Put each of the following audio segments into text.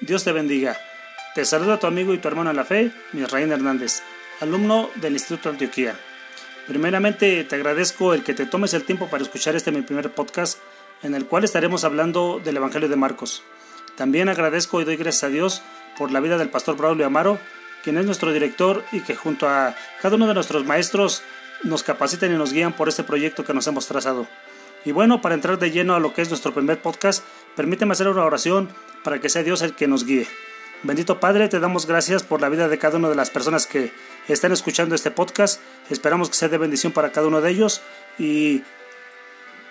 Dios te bendiga. Te saluda tu amigo y tu hermano en la fe, Misraín Hernández, alumno del Instituto Antioquía. Primeramente te agradezco el que te tomes el tiempo para escuchar este mi primer podcast en el cual estaremos hablando del Evangelio de Marcos. También agradezco y doy gracias a Dios por la vida del pastor Braulio Amaro, quien es nuestro director y que junto a cada uno de nuestros maestros nos capacitan y nos guían por este proyecto que nos hemos trazado. Y bueno, para entrar de lleno a lo que es nuestro primer podcast, permíteme hacer una oración para que sea Dios el que nos guíe. Bendito Padre, te damos gracias por la vida de cada una de las personas que están escuchando este podcast. Esperamos que sea de bendición para cada uno de ellos y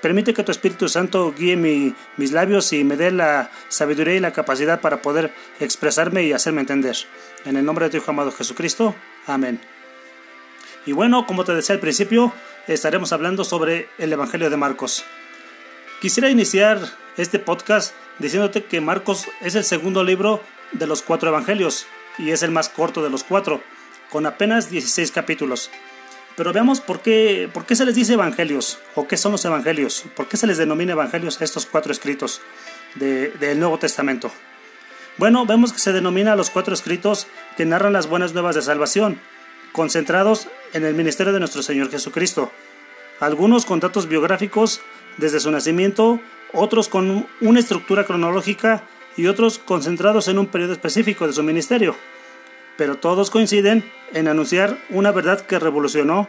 permite que tu Espíritu Santo guíe mis labios y me dé la sabiduría y la capacidad para poder expresarme y hacerme entender. En el nombre de tu Hijo amado Jesucristo. Amén. Y bueno, como te decía al principio, estaremos hablando sobre el Evangelio de Marcos. Quisiera iniciar este podcast diciéndote que Marcos es el segundo libro de los cuatro Evangelios y es el más corto de los cuatro, con apenas 16 capítulos. Pero veamos por qué, por qué se les dice evangelios o qué son los evangelios, por qué se les denomina evangelios a estos cuatro escritos del Nuevo Testamento. Bueno, vemos que se denomina los cuatro escritos que narran las buenas nuevas de salvación, concentrados en el ministerio de nuestro Señor Jesucristo. Algunos con datos biográficos desde su nacimiento, otros con una estructura cronológica y otros concentrados en un periodo específico de su ministerio. Pero todos coinciden en anunciar una verdad que revolucionó,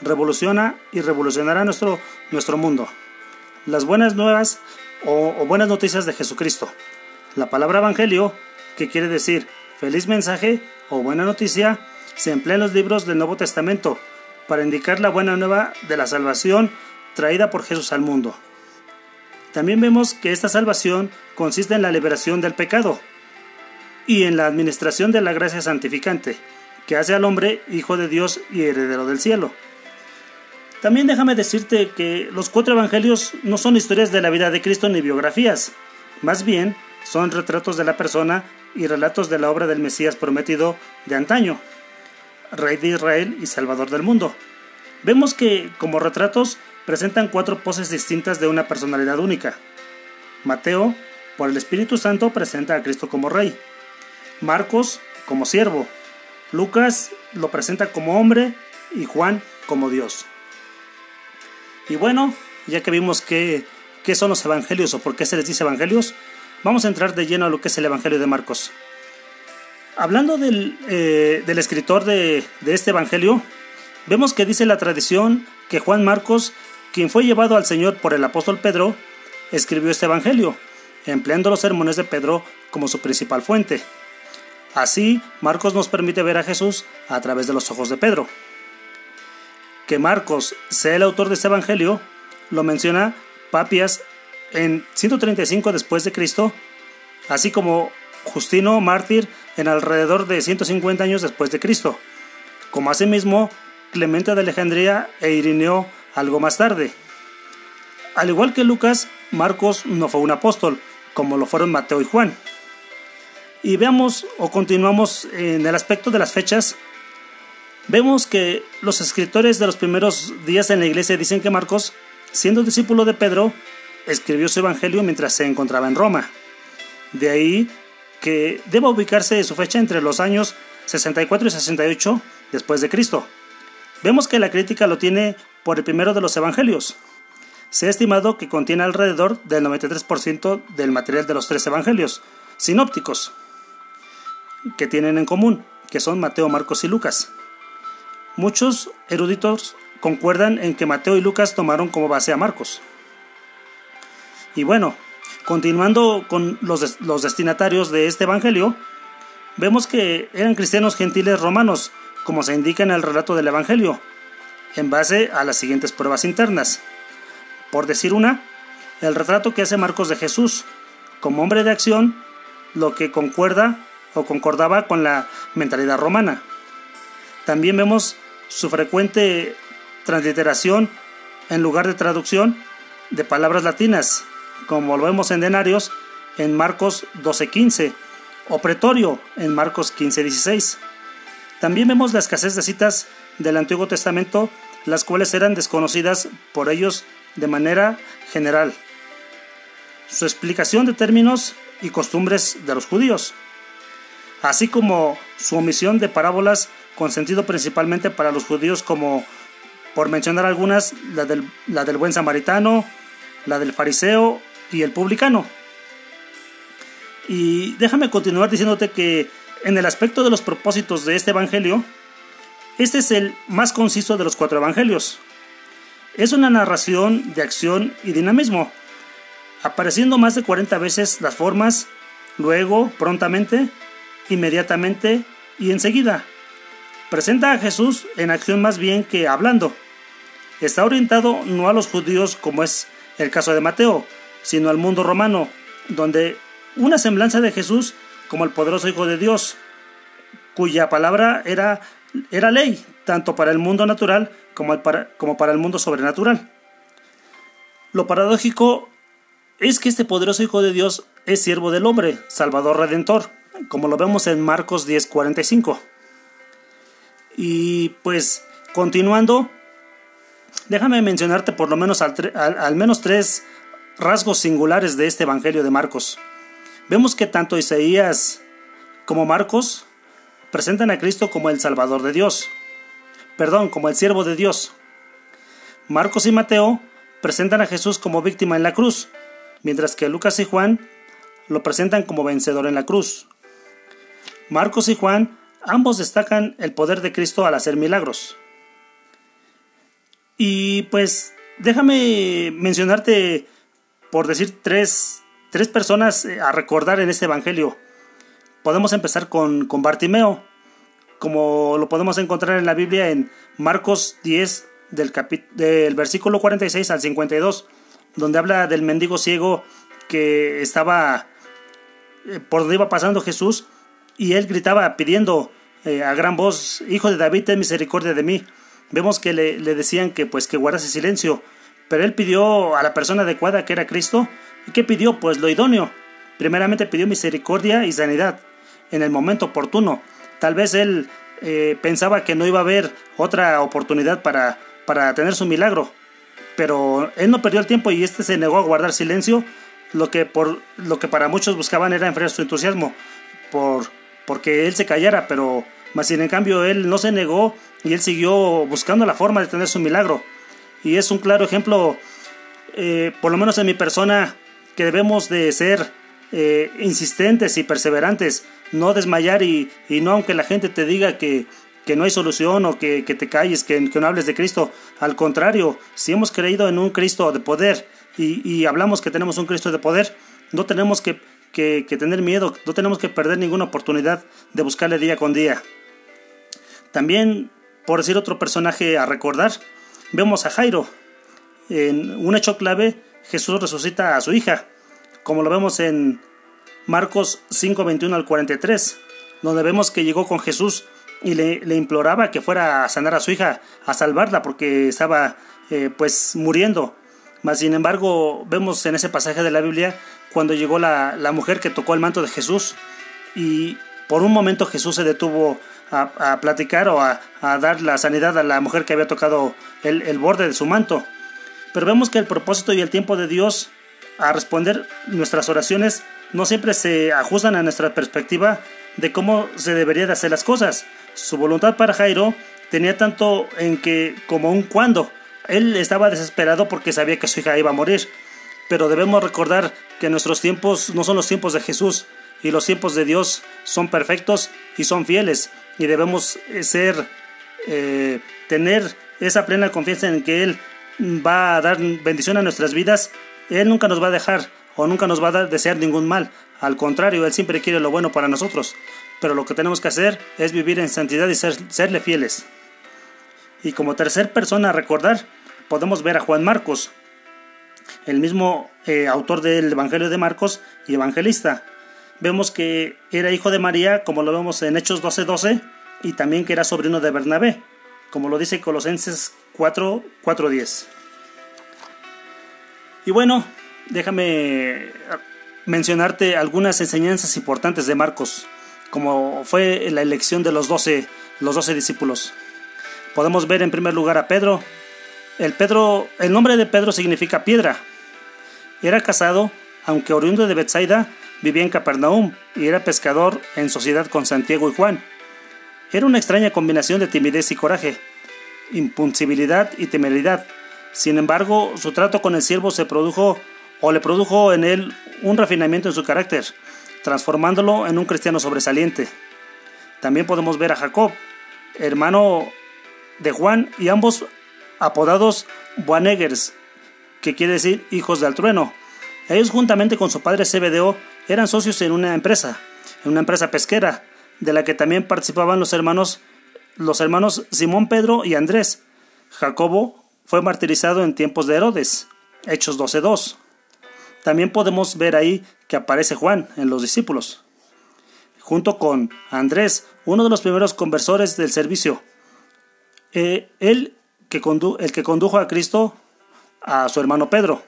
revoluciona y revolucionará nuestro, nuestro mundo. Las buenas nuevas o, o buenas noticias de Jesucristo. La palabra evangelio, que quiere decir feliz mensaje o buena noticia, se emplea en los libros del Nuevo Testamento para indicar la buena nueva de la salvación traída por Jesús al mundo. También vemos que esta salvación consiste en la liberación del pecado y en la administración de la gracia santificante, que hace al hombre hijo de Dios y heredero del cielo. También déjame decirte que los cuatro evangelios no son historias de la vida de Cristo ni biografías, más bien son retratos de la persona y relatos de la obra del Mesías prometido de antaño, Rey de Israel y Salvador del mundo. Vemos que, como retratos, presentan cuatro poses distintas de una personalidad única. Mateo, por el Espíritu Santo, presenta a Cristo como Rey. Marcos, como siervo. Lucas lo presenta como hombre y Juan como Dios. Y bueno, ya que vimos qué, qué son los evangelios o por qué se les dice evangelios, vamos a entrar de lleno a lo que es el Evangelio de Marcos. Hablando del, eh, escritor de, de este Evangelio, vemos que dice la tradición que Juan Marcos quien fue llevado al Señor por el apóstol Pedro, escribió este Evangelio, empleando los sermones de Pedro como su principal fuente. Así, Marcos nos permite ver a Jesús a través de los ojos de Pedro. Que Marcos sea el autor de este Evangelio, lo menciona Papias en 135 después de Cristo, así como Justino mártir en alrededor de 150 años después de Cristo, como asimismo Clemente de Alejandría e Irineo algo más tarde. Al igual que Lucas, Marcos no fue un apóstol, como lo fueron Mateo y Juan. Y veamos o continuamos en el aspecto de las fechas. Vemos que los escritores de los primeros días en la iglesia dicen que Marcos, siendo discípulo de Pedro, escribió su evangelio mientras se encontraba en Roma. De ahí que deba ubicarse su fecha entre los años 64 y 68 después de Cristo. Vemos que la crítica lo tiene por el primero de los evangelios. Se ha estimado que contiene alrededor del 93% del material de los tres evangelios sinópticos que tienen en común, que son Mateo, Marcos y Lucas. Muchos eruditos concuerdan en que Mateo y Lucas tomaron como base a Marcos. Y bueno, continuando con los, los destinatarios de este evangelio, vemos que eran cristianos gentiles romanos, como se indica en el relato del evangelio, en base a las siguientes pruebas internas. Por decir una, el retrato que hace Marcos de Jesús como hombre de acción, lo que concuerda o concordaba con la mentalidad romana. También vemos su frecuente transliteración en lugar de traducción de palabras latinas, como lo vemos en denarios en Marcos 12:15 o pretorio en Marcos 15:16. También vemos la escasez de citas del Antiguo Testamento las cuales eran desconocidas por ellos de manera general. Su explicación de términos y costumbres de los judíos, así como su omisión de parábolas con sentido principalmente para los judíos como, por mencionar algunas, la del, la del buen samaritano, la del fariseo y el publicano. Y déjame continuar diciéndote que en el aspecto de los propósitos de este Evangelio, este es el más conciso de los cuatro Evangelios. Es una narración de acción y dinamismo, apareciendo más de 40 veces las formas, luego, prontamente, inmediatamente y enseguida. Presenta a Jesús en acción más bien que hablando. Está orientado no a los judíos como es el caso de Mateo, sino al mundo romano, donde una semblanza de Jesús como el poderoso Hijo de Dios, cuya palabra era, era ley, tanto para el mundo natural como, para, como para el mundo sobrenatural. Lo paradójico es que este poderoso Hijo de Dios es siervo del hombre, Salvador Redentor, como lo vemos en Marcos 10:45. Y pues, continuando, déjame mencionarte por lo menos al menos tres rasgos singulares de este Evangelio de Marcos. Vemos que tanto Isaías como Marcos presentan a Cristo como el Salvador de Dios, perdón, como el siervo de Dios. Marcos y Mateo presentan a Jesús como víctima en la cruz, mientras que Lucas y Juan lo presentan como vencedor en la cruz. Marcos y Juan ambos destacan el poder de Cristo al hacer milagros. Y pues déjame mencionarte, por decir tres, tres personas eh, a recordar en este Evangelio. Podemos empezar con, con Bartimeo, como lo podemos encontrar en la Biblia en Marcos 10, del, del versículo 46 al 52, donde habla del mendigo ciego que estaba eh, por donde iba pasando Jesús y él gritaba pidiendo eh, a gran voz, Hijo de David, ten misericordia de mí. Vemos que le, le decían que pues que guardase silencio, pero él pidió a la persona adecuada que era Cristo ¿Y qué pidió? Pues lo idóneo. Primeramente pidió misericordia y sanidad en el momento oportuno. Tal vez él eh, pensaba que no iba a haber otra oportunidad para, para tener su milagro. Pero él no perdió el tiempo y este se negó a guardar silencio, lo que, por, lo que para muchos buscaban era enfriar su entusiasmo, por, porque él se callara, pero más sin en él no se negó y él siguió buscando la forma de tener su milagro. Y es un claro ejemplo, eh, por lo menos en mi persona, que debemos de ser eh, insistentes y perseverantes, no desmayar y, no aunque la gente te diga que, que no hay solución o que, te calles, que, no hables de Cristo. Al contrario, si hemos creído en un Cristo de poder y, hablamos que tenemos un Cristo de poder, no tenemos que, que, tener miedo, no tenemos que perder ninguna oportunidad de buscarle día con día. También, por decir otro personaje a recordar, vemos a Jairo. En un hecho clave Jesús resucita a su hija, como lo vemos en Marcos 5, 21 al 43, donde vemos que llegó con Jesús y le, imploraba que fuera a sanar a su hija, a salvarla, porque estaba eh, pues muriendo. Mas sin embargo, vemos en ese pasaje de la Biblia cuando llegó la, mujer que tocó el manto de Jesús y por un momento Jesús se detuvo a, platicar o a, dar la sanidad a la mujer que había tocado el borde de su manto. Pero vemos que el propósito y el tiempo de Dios a responder nuestras oraciones no siempre se ajustan a nuestra perspectiva de cómo se debería de hacer las cosas. Su voluntad para Jairo tenía tanto en que como un cuando. Él estaba desesperado porque sabía que su hija iba a morir. Pero debemos recordar que nuestros tiempos no son los tiempos de Jesús y los tiempos de Dios son perfectos y son fieles y debemos ser eh, tener esa plena confianza en que Él va a dar bendición a nuestras vidas, Él nunca nos va a dejar o nunca nos va a desear ningún mal. Al contrario, Él siempre quiere lo bueno para nosotros. Pero lo que tenemos que hacer es vivir en santidad y serle fieles. Y como tercer persona a recordar, podemos ver a Juan Marcos, el mismo eh, autor del Evangelio de Marcos y evangelista. Vemos que era hijo de María, como lo vemos en Hechos 12:12, 12, y también que era sobrino de Bernabé como lo dice Colosenses 4, 4.10. Y bueno, déjame mencionarte algunas enseñanzas importantes de Marcos, como fue la elección de los 12, los 12 discípulos. Podemos ver en primer lugar a Pedro. El, Pedro. el nombre de Pedro significa piedra. Era casado, aunque oriundo de Bethsaida, vivía en Capernaum y era pescador en sociedad con Santiago y Juan. Era una extraña combinación de timidez y coraje, impulsibilidad y temeridad. Sin embargo, su trato con el siervo se produjo o le produjo en él un refinamiento en su carácter, transformándolo en un cristiano sobresaliente. También podemos ver a Jacob, hermano de Juan, y ambos apodados Boaneggers, que quiere decir hijos del trueno. Ellos juntamente con su padre Zebedeo eran socios en una empresa, en una empresa pesquera, de la que también participaban los hermanos, los hermanos Simón Pedro y Andrés. Jacobo fue martirizado en tiempos de Herodes, Hechos 12.2. También podemos ver ahí que aparece Juan en los discípulos, junto con Andrés, uno de los primeros conversores del servicio. Eh, el que condujo a Cristo a su hermano Pedro.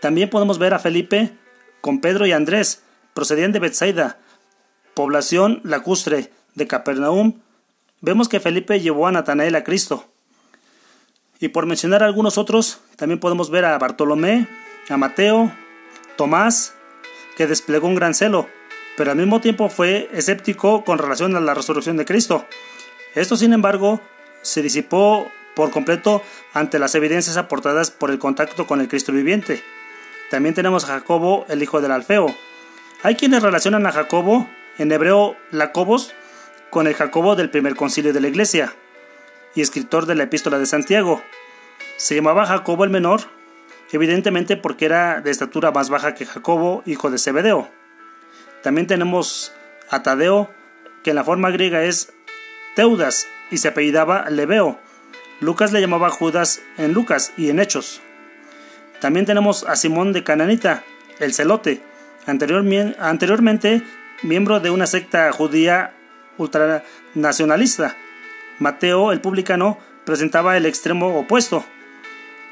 También podemos ver a Felipe con Pedro y Andrés, procedían de Bethsaida, población lacustre de Capernaum. Vemos que Felipe llevó a Natanael a Cristo. Y por mencionar algunos otros, también podemos ver a Bartolomé, a Mateo, Tomás, que desplegó un gran celo, pero al mismo tiempo fue escéptico con relación a la resurrección de Cristo. Esto, sin embargo, se disipó por completo ante las evidencias aportadas por el contacto con el Cristo viviente. También tenemos a Jacobo, el hijo del Alfeo. Hay quienes relacionan a Jacobo, en hebreo Lacobos, con el Jacobo del primer concilio de la iglesia y escritor de la epístola de Santiago. Se llamaba Jacobo el menor, evidentemente porque era de estatura más baja que Jacobo, hijo de Zebedeo. También tenemos a Tadeo, que en la forma griega es Teudas y se apellidaba Leveo. Lucas le llamaba Judas en Lucas y en Hechos. También tenemos a Simón de Cananita, el celote, anteriormente miembro de una secta judía ultranacionalista. Mateo, el publicano, presentaba el extremo opuesto.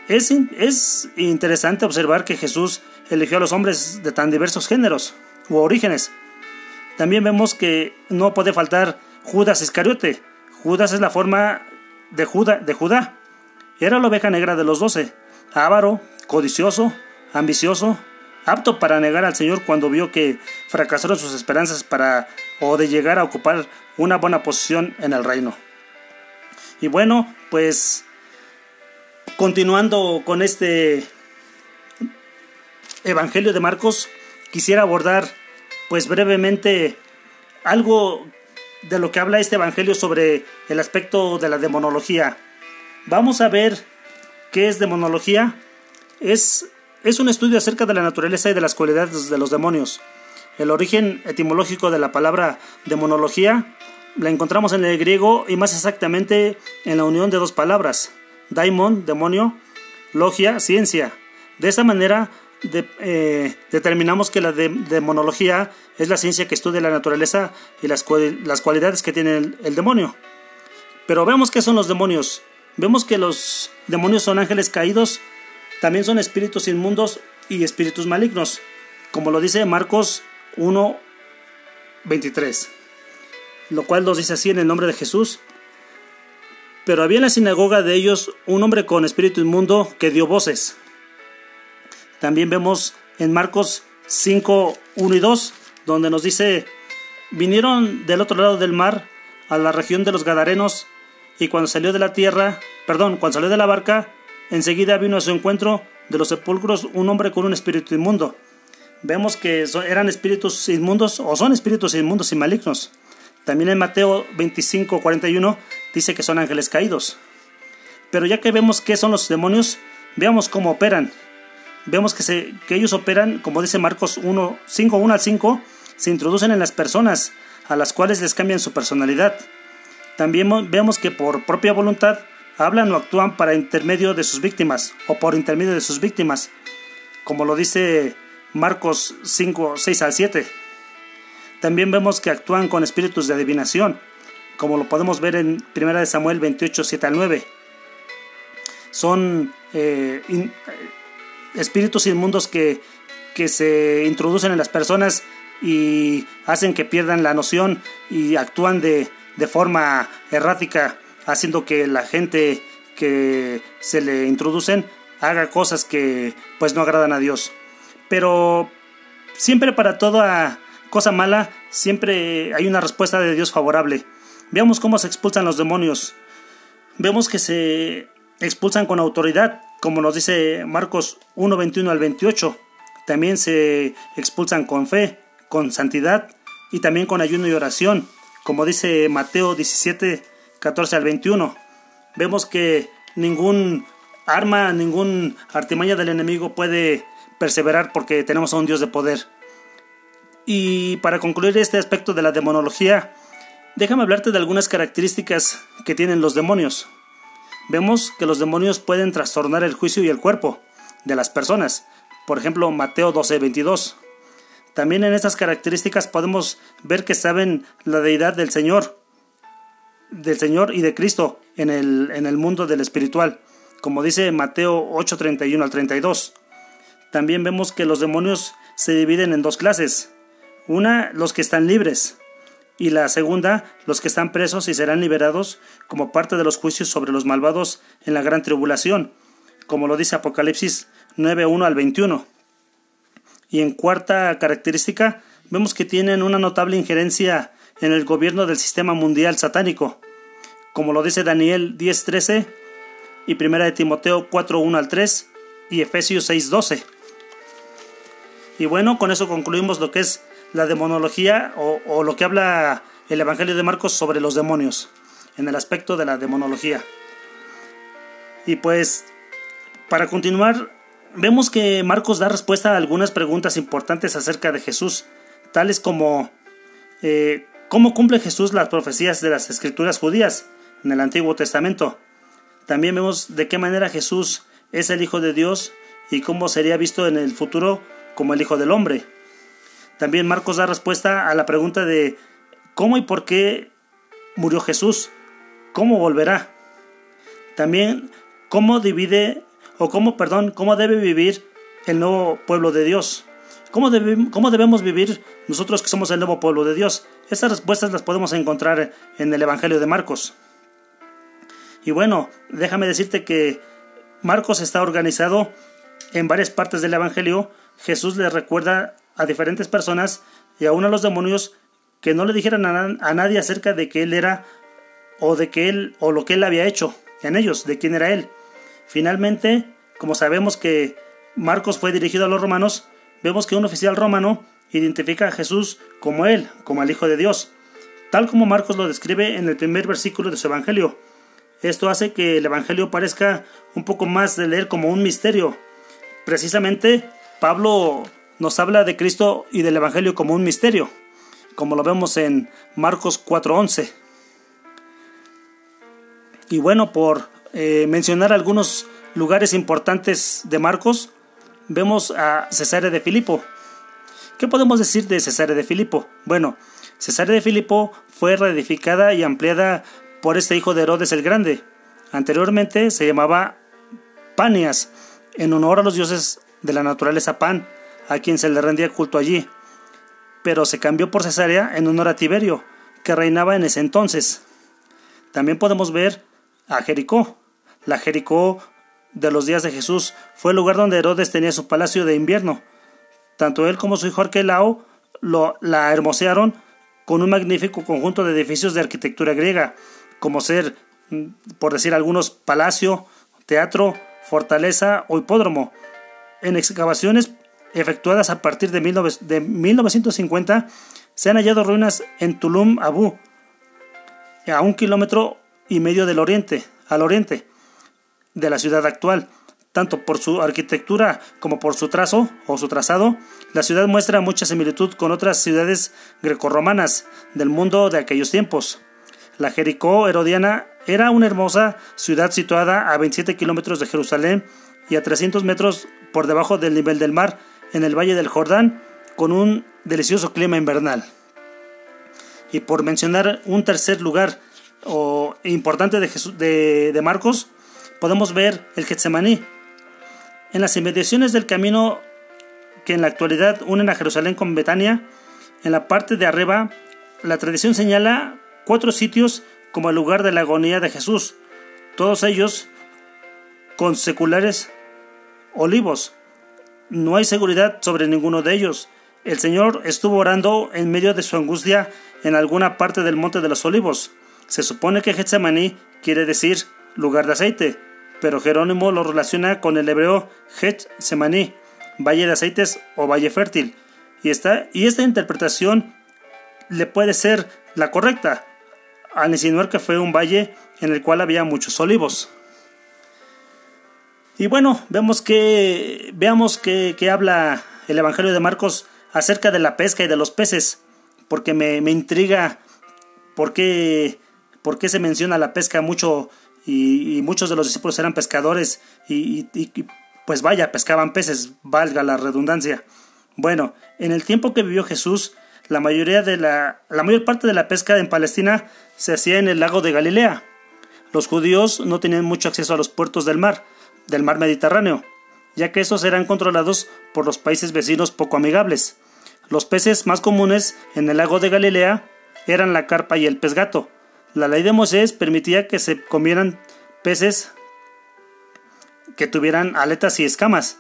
Es, es interesante observar que Jesús eligió a los hombres de tan diversos géneros u orígenes. También vemos que no puede faltar Judas Iscariote. Judas es la forma de Judá, de Judá. Era la oveja negra de los doce, avaro, codicioso, ambicioso, apto para negar al Señor cuando vio que fracasaron sus esperanzas para o de llegar a ocupar una buena posición en el reino. Y bueno, pues continuando con este Evangelio de Marcos, quisiera abordar pues brevemente algo de lo que habla este Evangelio sobre el aspecto de la demonología. Vamos a ver qué es demonología es, es un estudio acerca de la naturaleza y de las cualidades de los demonios. El origen etimológico de la palabra demonología la encontramos en el griego y más exactamente en la unión de dos palabras, daimon, demonio, logia, ciencia. De esa manera eh, determinamos que la demonología es la ciencia que estudia la naturaleza y las, cualidades que tiene el, el, demonio. Pero vemos qué son los demonios. Vemos que los demonios son ángeles caídos también son espíritus inmundos y espíritus malignos, como lo dice Marcos 1, 23, lo cual nos dice así en el nombre de Jesús. Pero había en la sinagoga de ellos un hombre con espíritu inmundo que dio voces. También vemos en Marcos 5, 1 y 2, donde nos dice, vinieron del otro lado del mar a la región de los Gadarenos, y cuando salió de la tierra, perdón, cuando salió de la barca, Enseguida vino a su encuentro de los sepulcros un hombre con un espíritu inmundo. Vemos que eran espíritus inmundos o son espíritus inmundos y malignos. También en Mateo 25, 41 dice que son ángeles caídos. Pero ya que vemos qué son los demonios, veamos cómo operan. Vemos que, ellos operan, como dice Marcos 1, 5, 1 al 5, se introducen en las personas, a las cuales les cambian su personalidad. También vemos que por propia voluntad hablan o actúan para intermedio de sus víctimas o por intermedio de sus víctimas, como lo dice Marcos 5, 6 al 7. También vemos que actúan con espíritus de adivinación, como lo podemos ver en 1 Samuel 28, 7 al 9. Son eh, eh, espíritus inmundos que, que se introducen en las personas y hacen que pierdan la noción y actúan de, de forma errática haciendo que la gente que se le introducen haga cosas que pues no agradan a Dios. Pero siempre para toda cosa mala, siempre hay una respuesta de Dios favorable. Veamos cómo se expulsan los demonios. Vemos que se expulsan con autoridad, como nos dice Marcos 1, 21 al 28. También se expulsan con fe, con santidad y también con ayuno y oración, como dice Mateo 17, 14 al 21. Vemos que ningún arma, ningún artimaña del enemigo puede perseverar porque tenemos a un Dios de poder. Y para concluir este aspecto de la demonología, déjame hablarte de algunas características que tienen los demonios. Vemos que los demonios pueden trastornar el juicio y el cuerpo de las personas. Por ejemplo, Mateo 12, 22. También en estas características podemos ver que saben la deidad del Señor, del Señor y de Cristo en el, en el mundo del espiritual, como dice Mateo 8, 31 al 32. También vemos que los demonios se dividen en dos clases, una, los que están libres, y la segunda, los que están presos y serán liberados como parte de los juicios sobre los malvados en la gran tribulación, como lo dice Apocalipsis 9.1 al 21. Y en cuarta característica, vemos que tienen una notable injerencia en el gobierno del sistema mundial satánico, como lo dice Daniel 10.13 y 1 de Timoteo 4.1 al 3 y Efesios 6.12. Y bueno, con eso concluimos lo que es la demonología o, lo que habla el Evangelio de Marcos sobre los demonios, en el aspecto de la demonología. Y pues, para continuar, vemos que Marcos da respuesta a algunas preguntas importantes acerca de Jesús, tales como eh, cómo cumple Jesús las profecías de las escrituras judías en el Antiguo Testamento. También vemos de qué manera Jesús es el Hijo de Dios y cómo sería visto en el futuro como el Hijo del Hombre. También Marcos da respuesta a la pregunta de cómo y por qué murió Jesús, cómo volverá. También cómo divide o cómo, perdón, cómo debe vivir el nuevo pueblo de Dios. ¿Cómo, ¿Cómo, debemos vivir nosotros que somos el nuevo pueblo de Dios? Estas respuestas las podemos encontrar en el Evangelio de Marcos. Y bueno, déjame decirte que Marcos está organizado en varias partes del Evangelio. Jesús le recuerda a diferentes personas y aún a los demonios que no le dijeran a, nadie acerca de que él era o de que él o lo que él había hecho en ellos, de quién era él. Finalmente, como sabemos que Marcos fue dirigido a los romanos, vemos que un oficial romano identifica a Jesús como él, como el Hijo de Dios, tal como Marcos lo describe en el primer versículo de su Evangelio. Esto hace que el Evangelio parezca un poco más de leer como un misterio. Precisamente, Pablo nos habla de Cristo y del Evangelio como un misterio, como lo vemos en Marcos 4.11. Y bueno, por eh, mencionar algunos lugares importantes de Marcos, vemos a Cesare de Filipo. ¿Qué podemos decir de Cesare de Filipo? Bueno, Cesare de Filipo fue reedificada y ampliada por este hijo de Herodes el Grande. Anteriormente se llamaba Panias, en honor a los dioses de la naturaleza Pan, a quien se le rendía culto allí, pero se cambió por Cesarea en honor a Tiberio, que reinaba en ese entonces. También podemos ver a Jericó. La Jericó de los días de Jesús fue el lugar donde Herodes tenía su palacio de invierno. Tanto él como su hijo Arquelao lo, la hermosearon con un magnífico conjunto de edificios de arquitectura griega, como ser, mm, por decir algunos, palacio, teatro, fortaleza o hipódromo. En excavaciones efectuadas a partir de, 1950, se han hallado ruinas en Tulum Abu, a un kilómetro y medio del oriente, al oriente de la ciudad actual. Tanto por su arquitectura como por su trazo o su trazado, la ciudad muestra mucha similitud con otras ciudades grecorromanas del mundo de aquellos tiempos. La Jericó herodiana era una hermosa ciudad situada a 27 kilómetros de Jerusalén y a 300 metros por debajo del nivel del mar, en el Valle del Jordán con un delicioso clima invernal. Y por mencionar un tercer lugar o, importante de, de, Marcos, podemos ver el Getsemaní. En las inmediaciones del camino que en la actualidad unen a Jerusalén con Betania, en la parte de arriba, la tradición señala cuatro sitios como el lugar de la agonía de Jesús, todos ellos con seculares olivos, no hay seguridad sobre ninguno de ellos, el Señor estuvo orando en medio de su angustia en alguna parte del Monte de los Olivos. Se supone que Getsemaní quiere decir lugar de aceite, pero Jerónimo lo relaciona con el hebreo Getsemaní, valle de aceites o valle fértil. Y esta, y esta interpretación le puede ser la correcta, al insinuar que fue un valle en el cual había muchos olivos. Y bueno, vemos que, veamos que, habla el Evangelio de Marcos acerca de la pesca y de los peces, porque me, intriga por qué, por qué se menciona la pesca mucho y, muchos de los discípulos eran pescadores y, pues vaya, pescaban peces, valga la redundancia. Bueno, en el tiempo que vivió Jesús, la mayoría de la, la mayor parte de la pesca en Palestina se hacía en el lago de Galilea. Los judíos no tenían mucho acceso a los puertos del mar, del mar Mediterráneo, ya que estos eran controlados por los países vecinos poco amigables. Los peces más comunes en el lago de Galilea eran la carpa y el pez gato, la ley de Moisés permitía que se comieran peces que tuvieran aletas y escamas.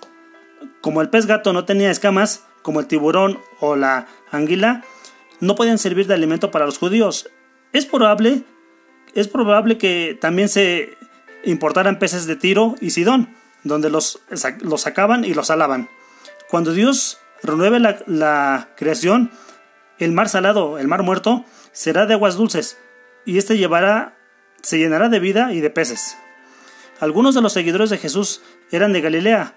Como el pez gato no tenía escamas, como el tiburón o la anguila, no podían servir de alimento para los judíos. Es probable, es probable que también se importaran peces de Tiro y Sidón, donde los, los sacaban y los alaban. Cuando Dios renueve la, la creación, el mar salado, el mar muerto, será de aguas dulces, y éste llevará, se llenará de vida y de peces. Algunos de los seguidores de Jesús eran de Galilea.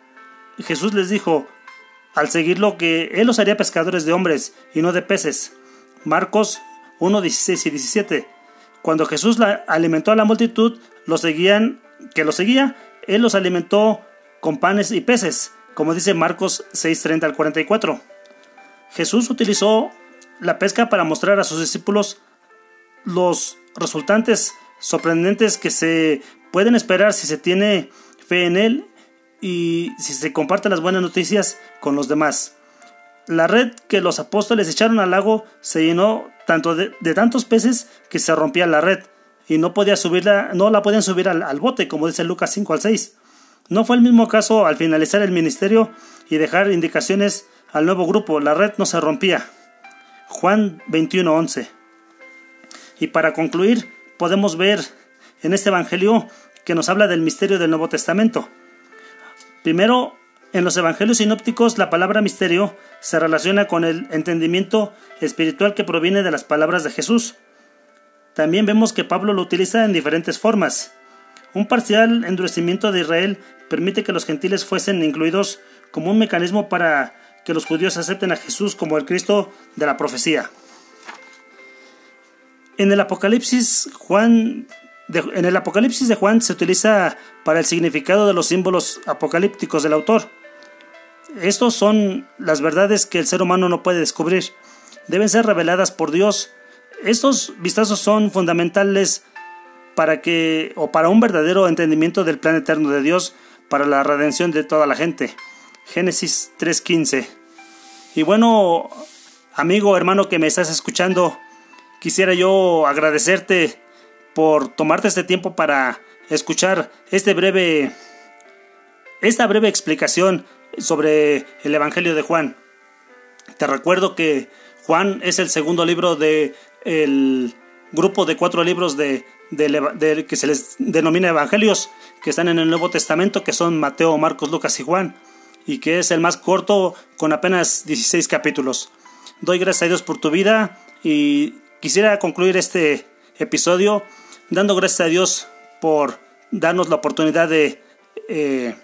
Jesús les dijo, al seguirlo, que Él los haría pescadores de hombres y no de peces. Marcos 1, 16 y 17. Cuando Jesús la alimentó a la multitud, los seguían, que lo seguía, Él los alimentó con panes y peces, como dice Marcos 6, 30 al 44. Jesús utilizó la pesca para mostrar a sus discípulos los resultantes sorprendentes que se pueden esperar si se tiene fe en Él y si se comparten las buenas noticias con los demás. La red que los apóstoles echaron al lago se llenó tanto de, tantos peces que se rompía la red y no podía subirla, no la podían subir al, bote, como dice Lucas 5 al 6. No fue el mismo caso al finalizar el ministerio y dejar indicaciones al nuevo grupo, la red no se rompía. Juan 21 11. Y para concluir, podemos ver en este Evangelio que nos habla del misterio del Nuevo Testamento. Primero, en los Evangelios sinópticos la palabra misterio se relaciona con el entendimiento espiritual que proviene de las palabras de Jesús. También vemos que Pablo lo utiliza en diferentes formas. Un parcial endurecimiento de Israel permite que los gentiles fuesen incluidos como un mecanismo para que los judíos acepten a Jesús como el Cristo de la profecía. En el Apocalipsis, Juan, en el Apocalipsis de Juan se utiliza para el significado de los símbolos apocalípticos del autor. Estos son las verdades que el ser humano no puede descubrir. Deben ser reveladas por Dios. Estos vistazos son fundamentales para que o para un verdadero entendimiento del plan eterno de Dios para la redención de toda la gente. Génesis 3:15. Y bueno, amigo, hermano que me estás escuchando, quisiera yo agradecerte por tomarte este tiempo para escuchar este breve esta breve explicación sobre el Evangelio de Juan. Te recuerdo que Juan es el segundo libro de el grupo de cuatro libros de, que se les denomina Evangelios, que están en el Nuevo Testamento, que son Mateo, Marcos, Lucas y Juan, y que es el más corto con apenas 16 capítulos. Doy gracias a Dios por tu vida y Quisiera concluir este episodio dando gracias a Dios por darnos la oportunidad de eh,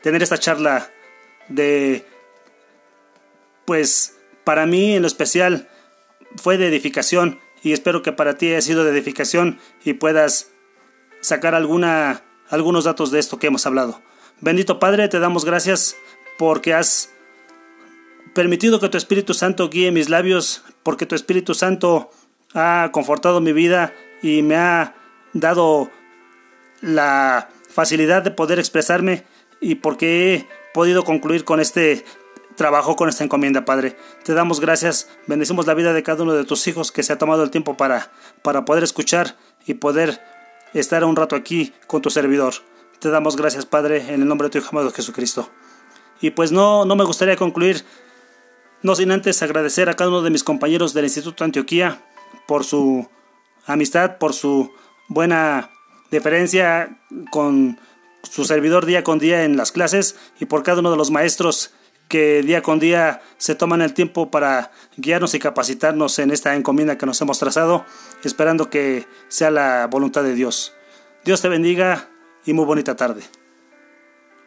tener esta charla de, pues, para mí en lo especial fue de edificación y espero que para ti haya sido de edificación y puedas sacar alguna, algunos datos de esto que hemos hablado. Bendito Padre, te damos gracias porque has permitido que tu Espíritu Santo guíe mis labios, porque tu Espíritu Santo ha confortado mi vida y me ha dado la facilidad de poder expresarme y porque he podido concluir con este trabajo, con esta encomienda, Padre. Te damos gracias, bendecimos la vida de cada uno de tus hijos que se ha tomado el tiempo para, para poder escuchar y poder estar un rato aquí con tu servidor. Te damos gracias, Padre, en el nombre de tu Hijo amado Jesucristo. Y pues no, no me gustaría concluir No sin antes agradecer a cada uno de mis compañeros del Instituto Antioquía por su amistad, por su buena deferencia con su servidor día con día en las clases y por cada uno de los maestros que día con día se toman el tiempo para guiarnos y capacitarnos en esta encomienda que nos hemos trazado, esperando que sea la voluntad de Dios. Dios te bendiga y muy bonita tarde.